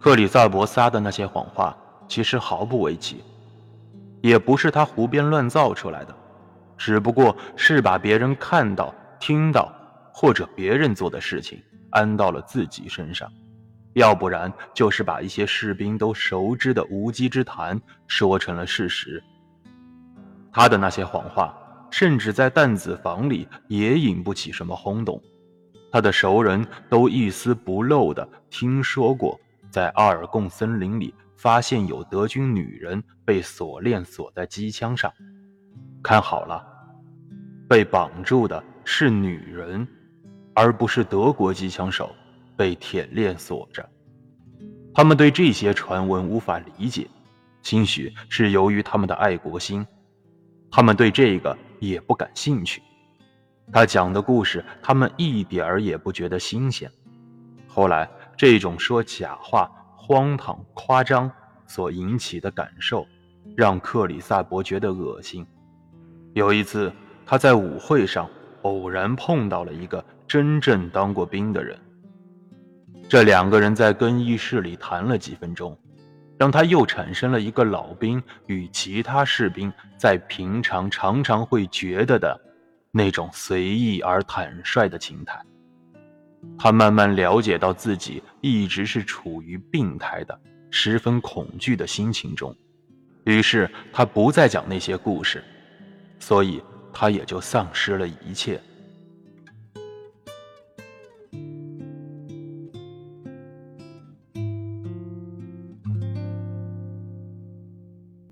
克里萨伯撒的那些谎话其实毫不为奇，也不是他胡编乱造出来的，只不过是把别人看到、听到或者别人做的事情安到了自己身上，要不然就是把一些士兵都熟知的无稽之谈说成了事实。他的那些谎话，甚至在弹子房里也引不起什么轰动，他的熟人都一丝不漏的听说过。在阿尔贡森林里发现有德军女人被锁链锁在机枪上，看好了，被绑住的是女人，而不是德国机枪手被铁链锁着。他们对这些传闻无法理解，兴许是由于他们的爱国心，他们对这个也不感兴趣。他讲的故事，他们一点儿也不觉得新鲜。后来。这种说假话、荒唐、夸张所引起的感受，让克里萨伯觉得恶心。有一次，他在舞会上偶然碰到了一个真正当过兵的人。这两个人在更衣室里谈了几分钟，让他又产生了一个老兵与其他士兵在平常常常会觉得的那种随意而坦率的情态。他慢慢了解到自己一直是处于病态的、十分恐惧的心情中，于是他不再讲那些故事，所以他也就丧失了一切。